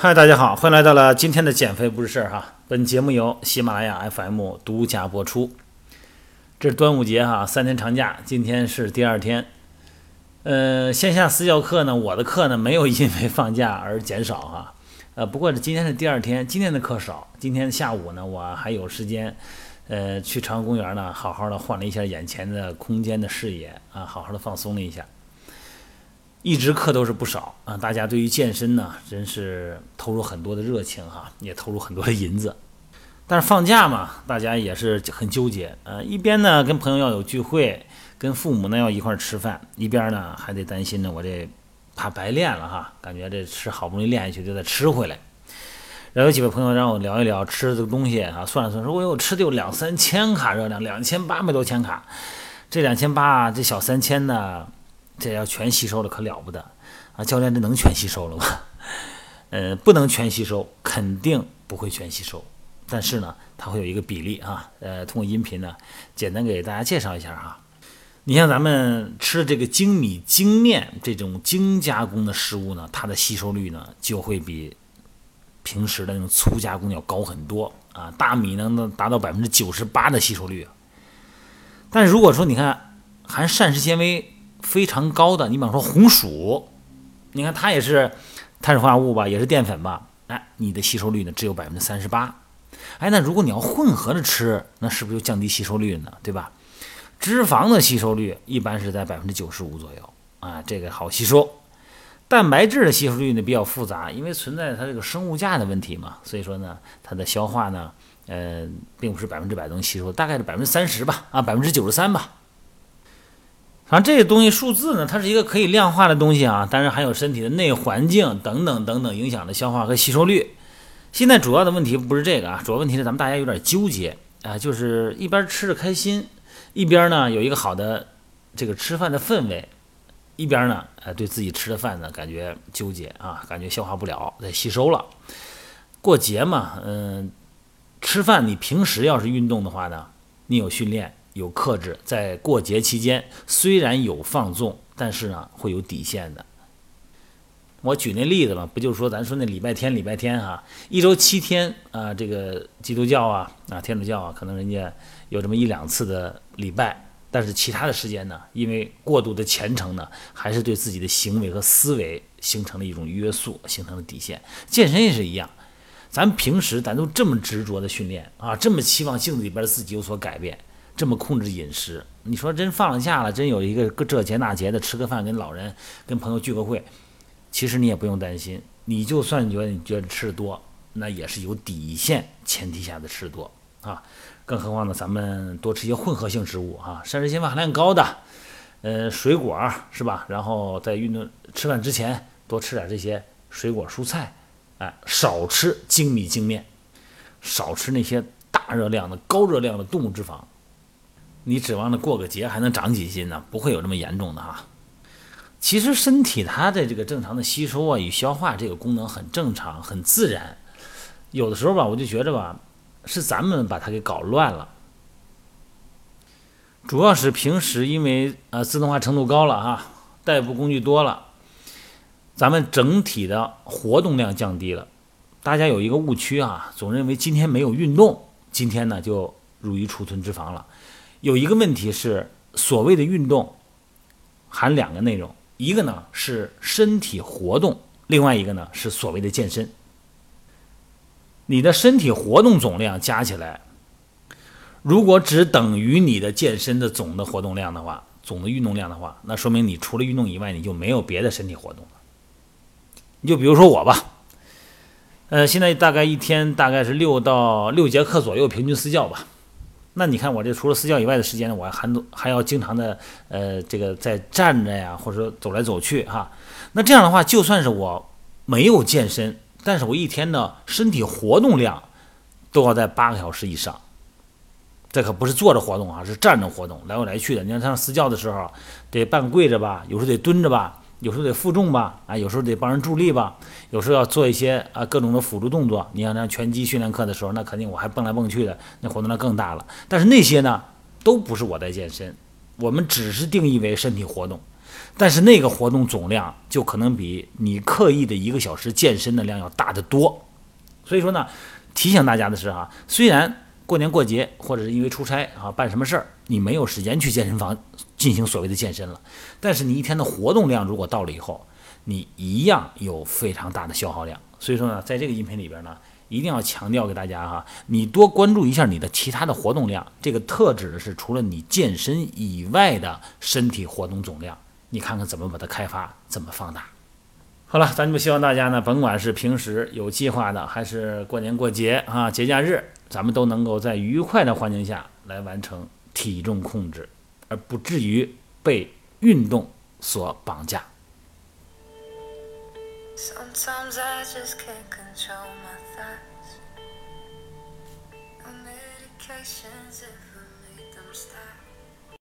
嗨，大家好，欢迎来到了今天的减肥不是事儿哈。本节目由喜马拉雅 FM 独家播出。这是端午节哈，三天长假，今天是第二天。呃，线下私教课呢，我的课呢没有因为放假而减少哈。呃，不过今天是第二天，今天的课少。今天下午呢，我还有时间，呃，去朝阳公园呢，好好的换了一下眼前的空间的视野啊，好好的放松了一下。一直课都是不少啊，大家对于健身呢，真是投入很多的热情哈，也投入很多的银子。但是放假嘛，大家也是很纠结，呃，一边呢跟朋友要有聚会，跟父母呢要一块儿吃饭，一边呢还得担心呢我这怕白练了哈，感觉这吃好不容易练下去就得吃回来。然后有几位朋友让我聊一聊吃这个东西啊，算了算，说我有吃的有两三千卡热量，两千八百多千卡，这两千八这小三千呢。这要全吸收了可了不得啊！教练，这能全吸收了吗？呃，不能全吸收，肯定不会全吸收。但是呢，它会有一个比例啊。呃，通过音频呢，简单给大家介绍一下哈。你像咱们吃的这个精米精面这种精加工的食物呢，它的吸收率呢就会比平时的那种粗加工要高很多啊。大米呢能达到百分之九十八的吸收率。但如果说你看含膳食纤维。非常高的，你比方说红薯，你看它也是碳水化合物吧，也是淀粉吧，哎，你的吸收率呢只有百分之三十八，哎，那如果你要混合着吃，那是不是就降低吸收率呢？对吧？脂肪的吸收率一般是在百分之九十五左右啊，这个好吸收。蛋白质的吸收率呢比较复杂，因为存在它这个生物价的问题嘛，所以说呢，它的消化呢，呃，并不是百分之百能吸收，大概是百分之三十吧，啊，百分之九十三吧。反正这些东西数字呢，它是一个可以量化的东西啊，当然还有身体的内环境等等等等影响的消化和吸收率。现在主要的问题不是这个啊，主要问题是咱们大家有点纠结啊，就是一边吃着开心，一边呢有一个好的这个吃饭的氛围，一边呢呃对自己吃的饭呢感觉纠结啊，感觉消化不了再吸收了。过节嘛，嗯，吃饭你平时要是运动的话呢，你有训练。有克制，在过节期间虽然有放纵，但是呢会有底线的。我举那例子嘛，不就是说咱说那礼拜天，礼拜天哈，一周七天啊，这个基督教啊啊天主教啊，可能人家有这么一两次的礼拜，但是其他的时间呢，因为过度的虔诚呢，还是对自己的行为和思维形成了一种约束，形成了底线。健身也是一样，咱平时咱都这么执着的训练啊，这么期望镜子里边自己有所改变。这么控制饮食，你说真放了假了，真有一个这节那节的吃个饭，跟老人、跟朋友聚个会，其实你也不用担心。你就算觉得你觉得吃的多，那也是有底线前提下的吃的多啊。更何况呢，咱们多吃一些混合性食物啊，膳食纤维含量高的，呃，水果是吧？然后在运动吃饭之前多吃点这些水果蔬菜，哎，少吃精米精面，少吃那些大热量的、高热量的动物脂肪。你指望着过个节还能长几斤呢？不会有这么严重的哈。其实身体它的这个正常的吸收啊与消化这个功能很正常很自然。有的时候吧，我就觉着吧，是咱们把它给搞乱了。主要是平时因为呃自动化程度高了啊，代步工具多了，咱们整体的活动量降低了。大家有一个误区啊，总认为今天没有运动，今天呢就容易储存脂肪了。有一个问题是，所谓的运动含两个内容，一个呢是身体活动，另外一个呢是所谓的健身。你的身体活动总量加起来，如果只等于你的健身的总的活动量的话，总的运动量的话，那说明你除了运动以外，你就没有别的身体活动了。你就比如说我吧，呃，现在大概一天大概是六到六节课左右，平均私教吧。那你看我这除了私教以外的时间呢，我还还还要经常的呃这个在站着呀，或者说走来走去哈。那这样的话，就算是我没有健身，但是我一天的身体活动量都要在八个小时以上。这可不是坐着活动啊，是站着活动，来回来去的。你看上私教的时候，得半跪着吧，有时候得蹲着吧。有时候得负重吧，啊，有时候得帮人助力吧，有时候要做一些啊各种的辅助动作。你像那拳击训练课的时候，那肯定我还蹦来蹦去的，那活动量更大了。但是那些呢，都不是我在健身，我们只是定义为身体活动。但是那个活动总量就可能比你刻意的一个小时健身的量要大得多。所以说呢，提醒大家的是哈，虽然过年过节或者是因为出差啊办什么事儿，你没有时间去健身房进行所谓的健身了，但是你一天的活动量如果到了以后，你一样有非常大的消耗量。所以说呢，在这个音频里边呢。一定要强调给大家哈，你多关注一下你的其他的活动量，这个特指的是除了你健身以外的身体活动总量，你看看怎么把它开发，怎么放大。好了，咱们希望大家呢，甭管是平时有计划的，还是过年过节啊节假日，咱们都能够在愉快的环境下来完成体重控制，而不至于被运动所绑架。